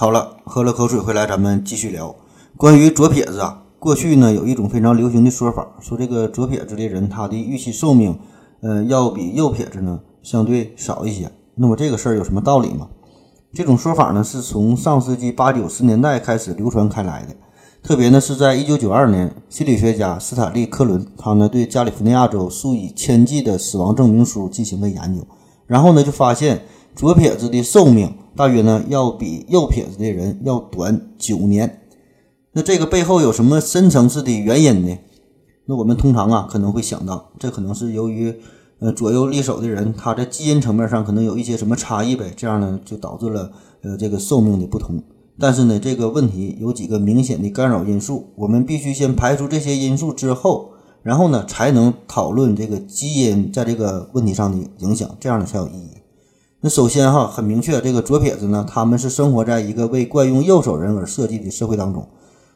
好了，喝了口水回来，咱们继续聊关于左撇子啊。过去呢，有一种非常流行的说法，说这个左撇子的人，他的预期寿命，呃，要比右撇子呢相对少一些。那么这个事儿有什么道理吗？这种说法呢，是从上世纪八九十年代开始流传开来的。特别呢，是在一九九二年，心理学家斯坦利·克伦，他呢对加利福尼亚州数以千计的死亡证明书进行了研究，然后呢就发现左撇子的寿命大约呢要比右撇子的人要短九年。那这个背后有什么深层次的原因呢？那我们通常啊可能会想到，这可能是由于呃左右利手的人他在基因层面上可能有一些什么差异呗，这样呢就导致了呃这个寿命的不同。但是呢这个问题有几个明显的干扰因素，我们必须先排除这些因素之后，然后呢才能讨论这个基因在这个问题上的影响，这样呢才有意义。那首先哈很明确，这个左撇子呢他们是生活在一个为惯用右手人而设计的社会当中。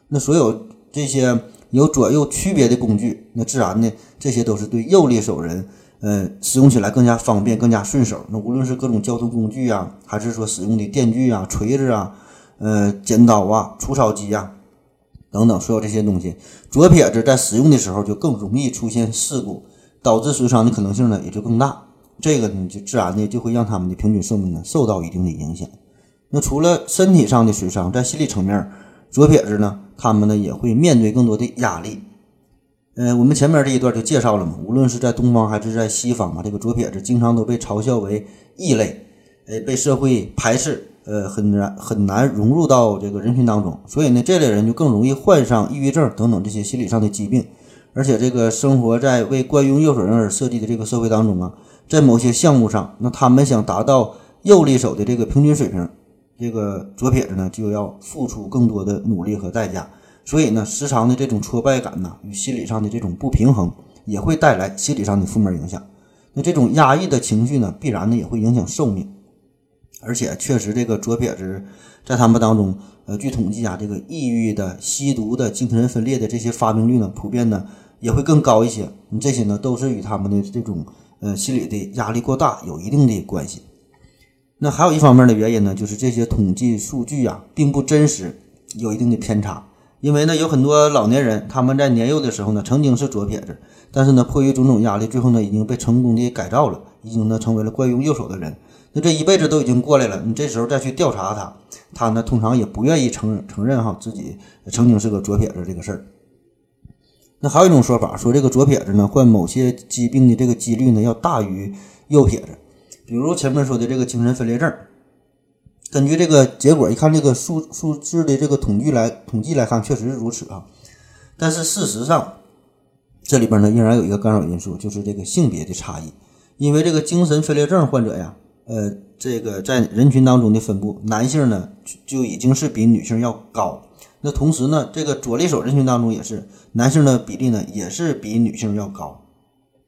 那所有这些有左右区别的工具，那自然呢，这些都是对右利手人，呃，使用起来更加方便、更加顺手。那无论是各种交通工具啊，还是说使用的电锯啊、锤子啊、呃、剪刀啊、除草机啊等等，所有这些东西，左撇子在使用的时候就更容易出现事故，导致损伤的可能性呢也就更大。这个呢，就自然的就会让他们的平均寿命呢受到一定的影响。那除了身体上的损伤，在心理层面，左撇子呢？他们呢也会面对更多的压力，呃，我们前面这一段就介绍了嘛，无论是在东方还是在西方嘛，这个左撇子经常都被嘲笑为异类，呃，被社会排斥，呃，很难很难融入到这个人群当中，所以呢，这类人就更容易患上抑郁症等等这些心理上的疾病，而且这个生活在为惯用右手人而设计的这个社会当中啊，在某些项目上，那他们想达到右利手的这个平均水平。这个左撇子呢，就要付出更多的努力和代价，所以呢，时常的这种挫败感呢，与心理上的这种不平衡，也会带来心理上的负面影响。那这种压抑的情绪呢，必然呢也会影响寿命。而且确实，这个左撇子在他们当中，呃，据统计啊，这个抑郁的、吸毒的、精神分裂的这些发病率呢，普遍呢也会更高一些。你这些呢，都是与他们的这种呃心理的压力过大有一定的关系。那还有一方面的原因呢，就是这些统计数据啊，并不真实，有一定的偏差。因为呢，有很多老年人他们在年幼的时候呢，曾经是左撇子，但是呢，迫于种种压力，最后呢，已经被成功的改造了，已经呢，成为了惯用右手的人。那这一辈子都已经过来了，你这时候再去调查他，他呢，通常也不愿意承承认哈自己曾经是个左撇子这个事儿。那还有一种说法，说这个左撇子呢，患某些疾病的这个几率呢，要大于右撇子。比如前面说的这个精神分裂症，根据这个结果一看，这个数数字的这个统计来统计来看，确实是如此啊。但是事实上，这里边呢仍然有一个干扰因素，就是这个性别的差异。因为这个精神分裂症患者呀，呃，这个在人群当中的分布，男性呢就已经是比女性要高。那同时呢，这个左利手人群当中也是男性的比例呢也是比女性要高。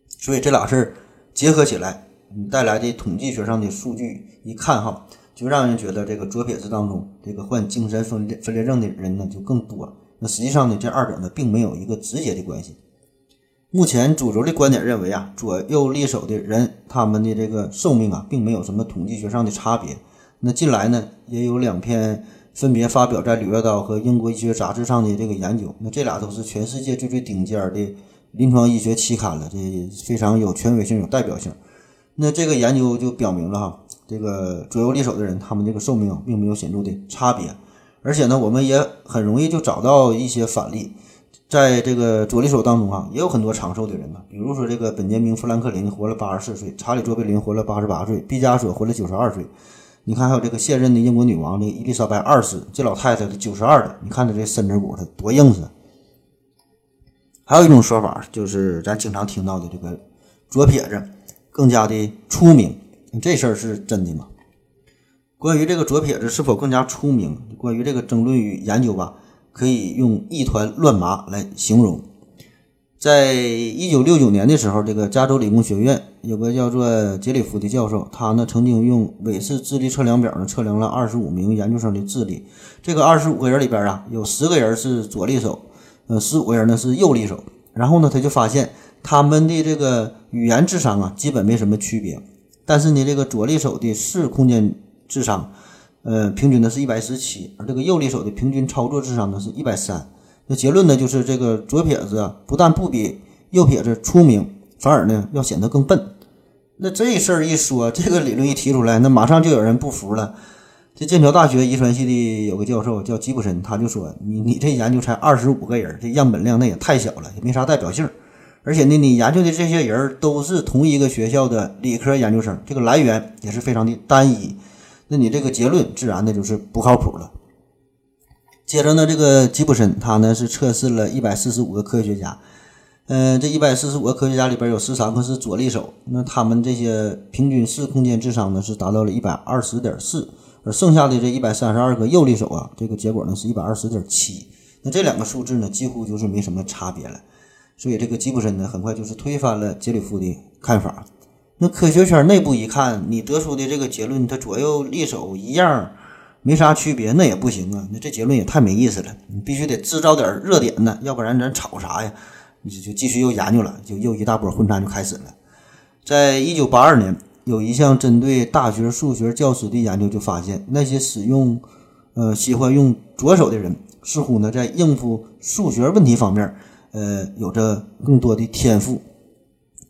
所以这俩事儿结合起来。你带来的统计学上的数据一看哈，就让人觉得这个左撇子当中，这个患精神分裂分裂症的人呢就更多。那实际上呢，这二者呢并没有一个直接的关系。目前主流的观点认为啊，左右利手的人他们的这个寿命啊，并没有什么统计学上的差别。那近来呢，也有两篇分别发表在《柳叶刀》和《英国医学杂志》上的这个研究。那这俩都是全世界最最顶尖的临床医学期刊了，这非常有权威性、有代表性。那这个研究就表明了哈，这个左右利手的人，他们这个寿命并没有显著的差别，而且呢，我们也很容易就找到一些反例，在这个左利手当中啊，也有很多长寿的人呢，比如说这个本杰明·富兰克林活了八十四岁，查理·卓别林活了八十八岁，毕加索活了九十二岁，你看还有这个现任的英国女王的伊丽莎白二世，这老太太九十二了，你看她这身子骨她多硬实。还有一种说法，就是咱经常听到的这个左撇子。更加的出名，这事儿是真的吗？关于这个左撇子是否更加出名，关于这个争论与研究吧，可以用一团乱麻来形容。在一九六九年的时候，这个加州理工学院有个叫做杰里夫的教授，他呢曾经用韦氏智力测量表呢测量了二十五名研究生的智力。这个二十五个人里边啊，有十个人是左利手，呃，十五个人呢是右利手。然后呢，他就发现。他们的这个语言智商啊，基本没什么区别，但是呢，这个左利手的视空间智商，呃，平均呢是一百十七，而这个右利手的平均操作智商呢是一百三。那结论呢就是这个左撇子，不但不比右撇子出名，反而呢要显得更笨。那这事儿一说，这个理论一提出来，那马上就有人不服了。这剑桥大学遗传系的有个教授叫吉普森，他就说：“你你这研究才二十五个人，这样本量那也太小了，也没啥代表性。而且呢，你研究的这些人都是同一个学校的理科研究生，这个来源也是非常的单一。那你这个结论自然的就是不靠谱了。”接着呢，这个吉普森他呢是测试了一百四十五个科学家。嗯，这一百四十五个科学家里边有十三个是左利手，那他们这些平均四空间智商呢是达到了一百二十点四，而剩下的这一百三十二个右利手啊，这个结果呢是一百二十点七，那这两个数字呢几乎就是没什么差别了，所以这个吉普森呢很快就是推翻了杰里夫的看法。那科学圈内部一看，你得出的这个结论，它左右利手一样，没啥区别，那也不行啊，那这结论也太没意思了，你必须得制造点热点呢，要不然咱吵啥呀？你就就继续又研究了，就又一大波混战就开始了。在一九八二年，有一项针对大学数学教师的研究就发现，那些使用呃喜欢用左手的人，似乎呢在应付数学问题方面，呃有着更多的天赋。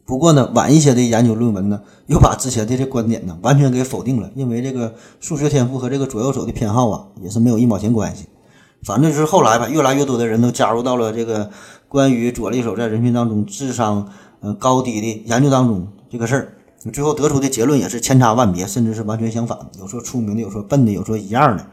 不过呢，晚一些的研究论文呢，又把之前的这观点呢完全给否定了，因为这个数学天赋和这个左右手的偏好啊，也是没有一毛钱关系。反正就是后来吧，越来越多的人都加入到了这个关于左利手在人群当中智商呃高低的研究当中这个事儿，最后得出的结论也是千差万别，甚至是完全相反。有说出名的，有说笨的，有说一样的，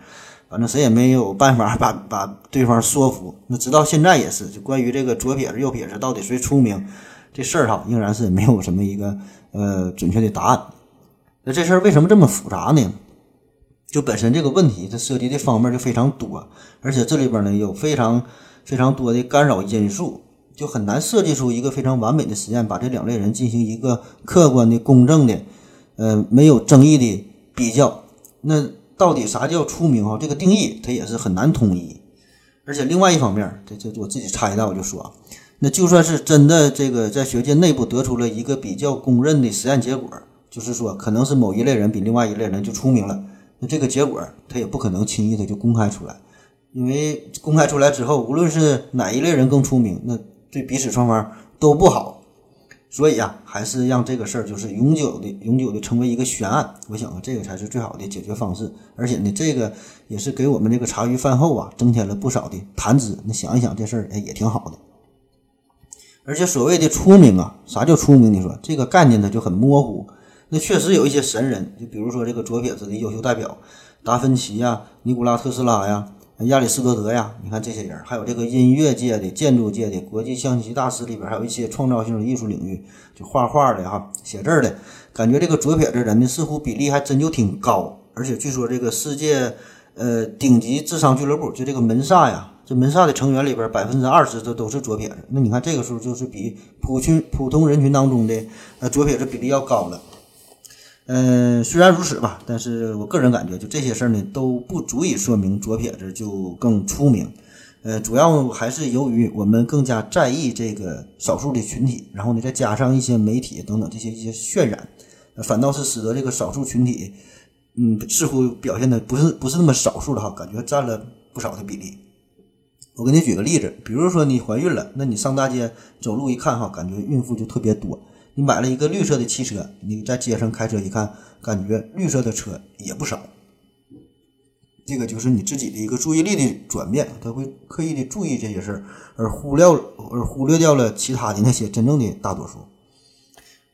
反正谁也没有办法把把对方说服。那直到现在也是，就关于这个左撇子右撇子到底谁出名这事儿哈，仍然是没有什么一个呃准确的答案。那这事儿为什么这么复杂呢？就本身这个问题，它涉及的方面就非常多，而且这里边呢有非常非常多的干扰因素，就很难设计出一个非常完美的实验，把这两类人进行一个客观的、公正的、呃没有争议的比较。那到底啥叫出名？哈，这个定义它也是很难统一。而且另外一方面，这这我自己插一道，我就说，那就算是真的这个在学界内部得出了一个比较公认的实验结果，就是说可能是某一类人比另外一类人就出名了。那这个结果他也不可能轻易的就公开出来，因为公开出来之后，无论是哪一类人更出名，那对彼此双方都不好。所以啊，还是让这个事儿就是永久的、永久的成为一个悬案。我想啊，这个才是最好的解决方式。而且呢，这个也是给我们这个茶余饭后啊增添了不少的谈资。你想一想，这事儿哎也挺好的。而且所谓的出名啊，啥叫出名？你说这个概念它就很模糊。那确实有一些神人，就比如说这个左撇子的优秀代表，达芬奇呀、尼古拉特斯拉呀、亚里士多德呀，你看这些人，还有这个音乐界的、建筑界的、国际象棋大师里边，还有一些创造性的艺术领域，就画画的哈、写字的，感觉这个左撇子人呢，似乎比例还真就挺高。而且据说这个世界呃顶级智商俱乐部，就这个门萨呀，这门萨的成员里边百分之二十都都是左撇子。那你看这个数就是比普群普通人群当中的呃左撇子比例要高了。嗯，虽然如此吧，但是我个人感觉，就这些事儿呢，都不足以说明左撇子就更出名。呃，主要还是由于我们更加在意这个少数的群体，然后呢，再加上一些媒体等等这些一些渲染，反倒是使得这个少数群体，嗯，似乎表现的不是不是那么少数了哈，感觉占了不少的比例。我给你举个例子，比如说你怀孕了，那你上大街走路一看哈，感觉孕妇就特别多。你买了一个绿色的汽车，你在街上开车一看，感觉绿色的车也不少。这个就是你自己的一个注意力的转变，他会刻意的注意这些事儿，而忽略而忽略掉了其他的那些真正的大多数。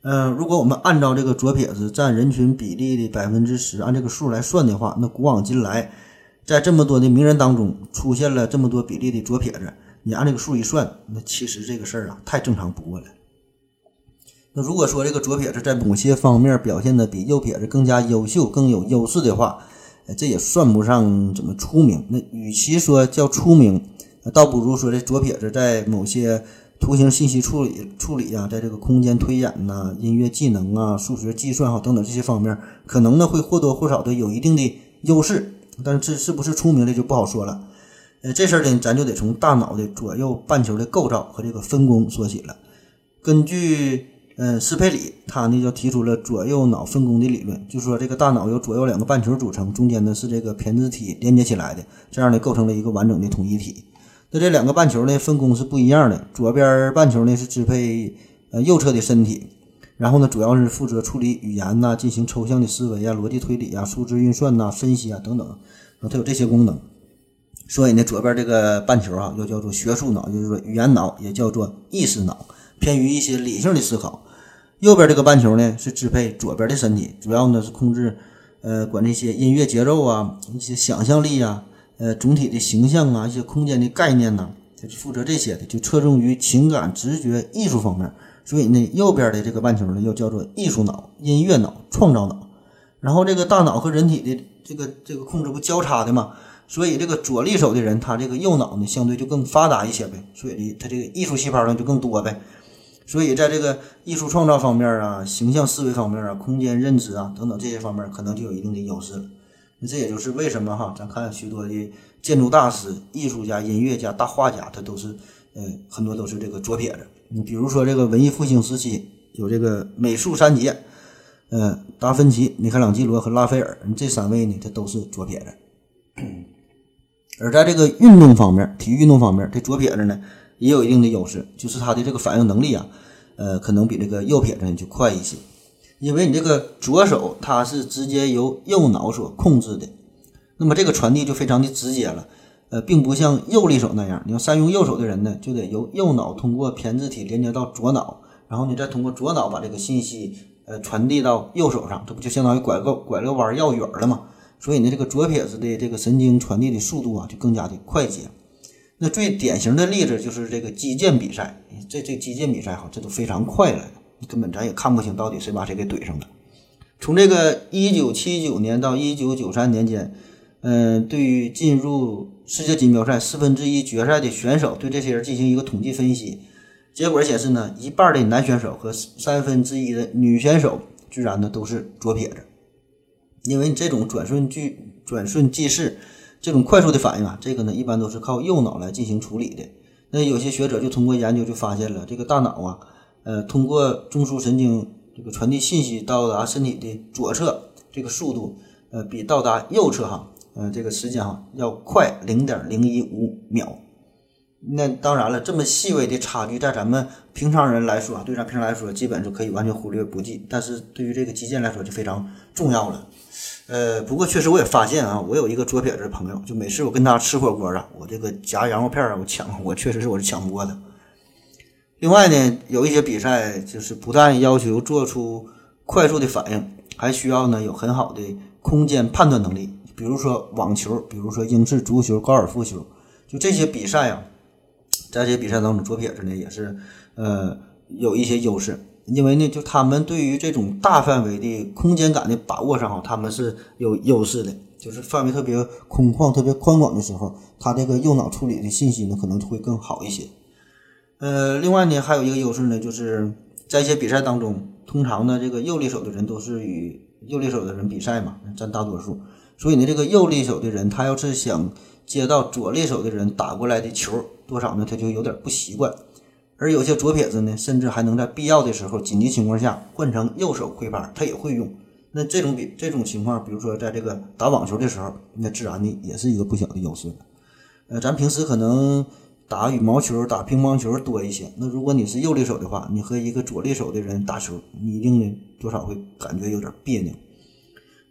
嗯，如果我们按照这个左撇子占人群比例的百分之十，按这个数来算的话，那古往今来，在这么多的名人当中出现了这么多比例的左撇子，你按这个数一算，那其实这个事儿啊，太正常不过了。那如果说这个左撇子在某些方面表现的比右撇子更加优秀、更有优势的话，这也算不上怎么出名。那与其说叫出名，倒不如说这左撇子在某些图形信息处理处理啊，在这个空间推演呐、音乐技能啊、数学计算哈等等这些方面，可能呢会或多或少的有一定的优势。但是这是不是出名的就不好说了。呃，这事儿呢，咱就得从大脑的左右半球的构造和这个分工说起了。根据呃，斯佩里他呢就提出了左右脑分工的理论，就说这个大脑由左右两个半球组成，中间呢是这个胼胝体连接起来的，这样呢构成了一个完整的统一体。那这两个半球呢分工是不一样的，左边半球呢是支配呃右侧的身体，然后呢主要是负责处理语言呐，进行抽象的思维啊、逻辑推理啊、数字运算呐、分析啊等等，啊，它有这些功能。所以呢，左边这个半球啊，又叫做学术脑，就是说语言脑，也叫做意识脑，偏于一些理性的思考。右边这个半球呢，是支配左边的身体，主要呢是控制，呃，管这些音乐节奏啊，一些想象力啊，呃，总体的形象啊，一些空间的概念呐，它是负责这些的，就侧重于情感、直觉、艺术方面。所以呢，右边的这个半球呢，又叫做艺术脑、音乐脑、创造脑。然后这个大脑和人体的这个这个控制不交叉的嘛，所以这个左利手的人，他这个右脑呢，相对就更发达一些呗，所以，他这个艺术细胞呢就更多呗。所以，在这个艺术创造方面啊，形象思维方面啊，空间认知啊等等这些方面，可能就有一定的优势了。那这也就是为什么哈，咱看许多的建筑大师、艺术家、音乐家、大画家，他都是，嗯，很多都是这个左撇子。你比如说这个文艺复兴时期有这个美术三杰，呃，达芬奇、米开朗基罗和拉斐尔，这三位呢，他都是左撇子。而在这个运动方面，体育运动方面，这左撇子呢？也有一定的优势，就是他的这个反应能力啊，呃，可能比这个右撇子呢就快一些，因为你这个左手它是直接由右脑所控制的，那么这个传递就非常的直接了，呃，并不像右利手那样，你要善用右手的人呢，就得由右脑通过胼胝体连接到左脑，然后你再通过左脑把这个信息呃传递到右手上，这不就相当于拐个拐个弯绕远了吗？所以呢，这个左撇子的这个神经传递的速度啊，就更加的快捷。那最典型的例子就是这个击剑比赛，这这击剑比赛哈，这都非常快了，根本咱也看不清到底谁把谁给怼上了。从这个一九七九年到一九九三年间，嗯，对于进入世界锦标赛四分之一决赛的选手，对这些人进行一个统计分析，结果显示呢，一半的男选手和三分之一的女选手居然呢都是左撇子，因为你这种转瞬即转瞬即逝。这种快速的反应啊，这个呢一般都是靠右脑来进行处理的。那有些学者就通过研究就发现了，这个大脑啊，呃，通过中枢神经这个传递信息到达身体的左侧，这个速度，呃，比到达右侧哈，呃，这个时间哈要快零点零一五秒。那当然了，这么细微的差距，在咱们平常人来说啊，对咱平常来说，基本就可以完全忽略不计。但是对于这个击剑来说，就非常重要了。呃，不过确实我也发现啊，我有一个左撇子朋友，就每次我跟他吃火锅啊，我这个夹羊肉片啊，我抢，我确实是我是抢不过的。另外呢，有一些比赛就是不但要求做出快速的反应，还需要呢有很好的空间判断能力。比如说网球，比如说英式足球、高尔夫球，就这些比赛啊，在这些比赛当中，左撇子呢也是呃有一些优势。因为呢，就他们对于这种大范围的空间感的把握上，哈，他们是有优势的。就是范围特别空旷、特别宽广的时候，他这个右脑处理的信息呢，可能会更好一些。呃，另外呢，还有一个优势呢，就是在一些比赛当中，通常呢，这个右利手的人都是与右利手的人比赛嘛，占大多数。所以呢，这个右利手的人，他要是想接到左利手的人打过来的球，多少呢，他就有点不习惯。而有些左撇子呢，甚至还能在必要的时候、紧急情况下换成右手挥拍，他也会用。那这种比这种情况，比如说在这个打网球的时候，那自然的也是一个不小的优势。呃，咱平时可能打羽毛球、打乒乓球多一些。那如果你是右利手的话，你和一个左利手的人打球，你一定呢多少会感觉有点别扭。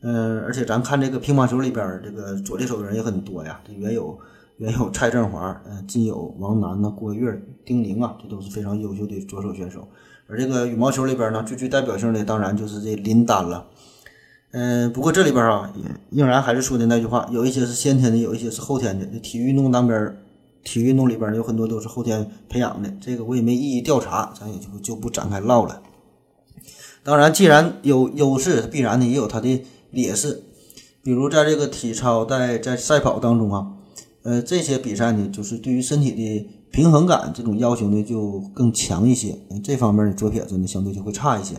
嗯，而且咱看这个乒乓球里边，这个左利手的人也很多呀，这原有。原有蔡振华，嗯，今有王楠呐、郭跃、丁宁啊，这都是非常优秀的左手选手。而这个羽毛球里边呢，最具代表性的当然就是这林丹了。嗯，不过这里边啊，也仍然还是说的那句话，有一些是先天的，有一些是后天的。这体育运动当边，体育运动里边有很多都是后天培养的，这个我也没一一调查，咱也就就不展开唠了。当然，既然有优势，必然的也有它的劣势，比如在这个体操，在在赛跑当中啊。呃，这些比赛呢，就是对于身体的平衡感这种要求呢，就更强一些。这方面的左撇子呢，相对就会差一些。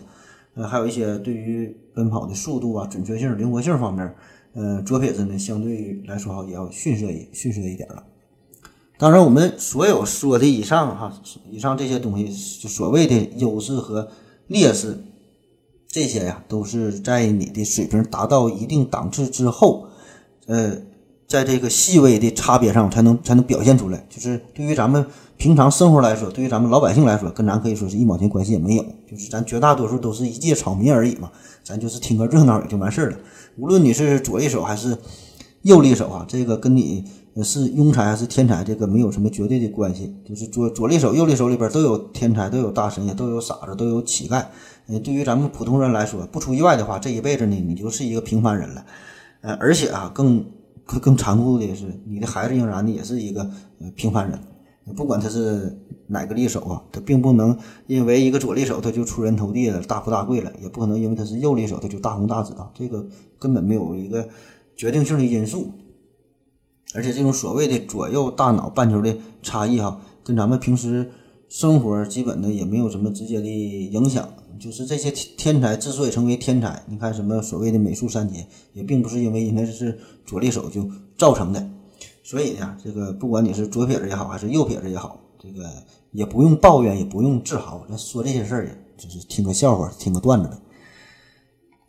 呃，还有一些对于奔跑的速度啊、准确性、灵活性方面，呃，左撇子呢，相对来说哈，也要逊色一逊色一点了。当然，我们所有说的以上哈，以上这些东西，就所谓的优势和劣势，这些呀都是在你的水平达到一定档次之后，呃，在这个细微的差别上才能才能表现出来。就是对于咱们平常生活来说，对于咱们老百姓来说，跟咱可以说是一毛钱关系也没有。就是咱绝大多数都是一介草民而已嘛，咱就是听个热闹也就完事儿了。无论你是左一手还是右利手啊，这个跟你是庸才还是天才，这个没有什么绝对的关系。就是左左利手、右利手里边都有天才，都有大神，也都有傻子，都有乞丐。呃，对于咱们普通人来说，不出意外的话，这一辈子呢，你就是一个平凡人了。呃，而且啊，更更更残酷的是，你的孩子仍然呢也是一个平凡人。不管他是哪个利手啊，他并不能因为一个左利手他就出人头地了、大富大贵了，也不可能因为他是右利手他就大红大紫啊。这个根本没有一个决定性的因素。而且这种所谓的左右大脑半球的差异哈，跟咱们平时生活基本的也没有什么直接的影响。就是这些天才之所以成为天才，你看什么所谓的美术三杰，也并不是因为人家是左利手就造成的。所以呢，这个不管你是左撇子也好，还是右撇子也好，这个也不用抱怨，也不用自豪，咱说这些事儿，就是听个笑话，听个段子呗。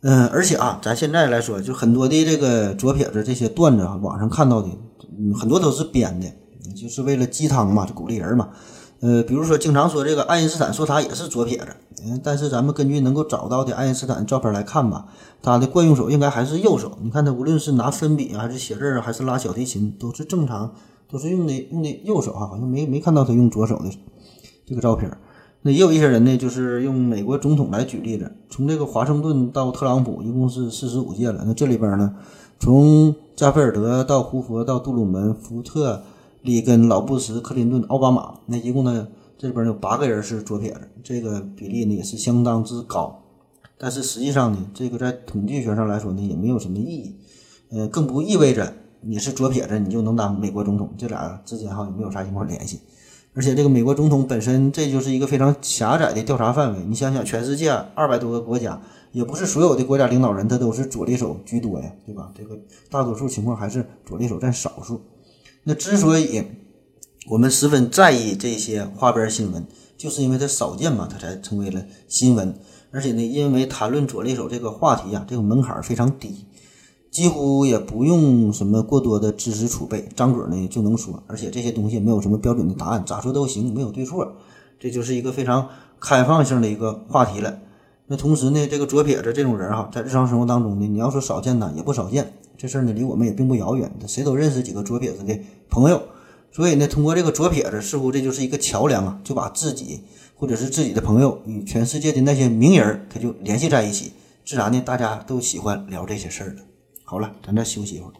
嗯，而且啊，咱现在来说，就很多的这个左撇子这些段子啊，网上看到的。嗯，很多都是编的，就是为了鸡汤嘛，就鼓励人嘛。呃，比如说经常说这个爱因斯坦说他也是左撇子，嗯，但是咱们根据能够找到的爱因斯坦照片来看吧，他的惯用手应该还是右手。你看他无论是拿粉笔啊，还是写字啊，还是拉小提琴，都是正常，都是用的用的右手啊，好像没没看到他用左手的这个照片。那也有一些人呢，就是用美国总统来举例子，从这个华盛顿到特朗普，一共是四十五届了。那这里边呢，从加菲尔德到胡佛到杜鲁门、福特、里根、老布什、克林顿、奥巴马，那一共呢，这里边有八个人是左撇子，这个比例呢也是相当之高。但是实际上呢，这个在统计学上来说呢，也没有什么意义。呃，更不意味着你是左撇子，你就能当美国总统，这俩之间哈也没有啥一块联系。而且这个美国总统本身，这就是一个非常狭窄的调查范围。你想想，全世界二百多个国家，也不是所有的国家领导人他都是左利手居多呀，对吧？这个大多数情况还是左利手占少数。那之所以我们十分在意这些花边新闻，就是因为它少见嘛，它才成为了新闻。而且呢，因为谈论左利手这个话题啊，这个门槛非常低。几乎也不用什么过多的知识储备，张嘴呢就能说，而且这些东西没有什么标准的答案，咋说都行，没有对错，这就是一个非常开放性的一个话题了。那同时呢，这个左撇子这种人哈，在日常生活当中呢，你要说少见呢，也不少见。这事儿呢，离我们也并不遥远，谁都认识几个左撇子的朋友。所以呢，通过这个左撇子，似乎这就是一个桥梁啊，就把自己或者是自己的朋友与全世界的那些名人，他就联系在一起，自然呢，大家都喜欢聊这些事儿了。好了，咱再休息一会儿。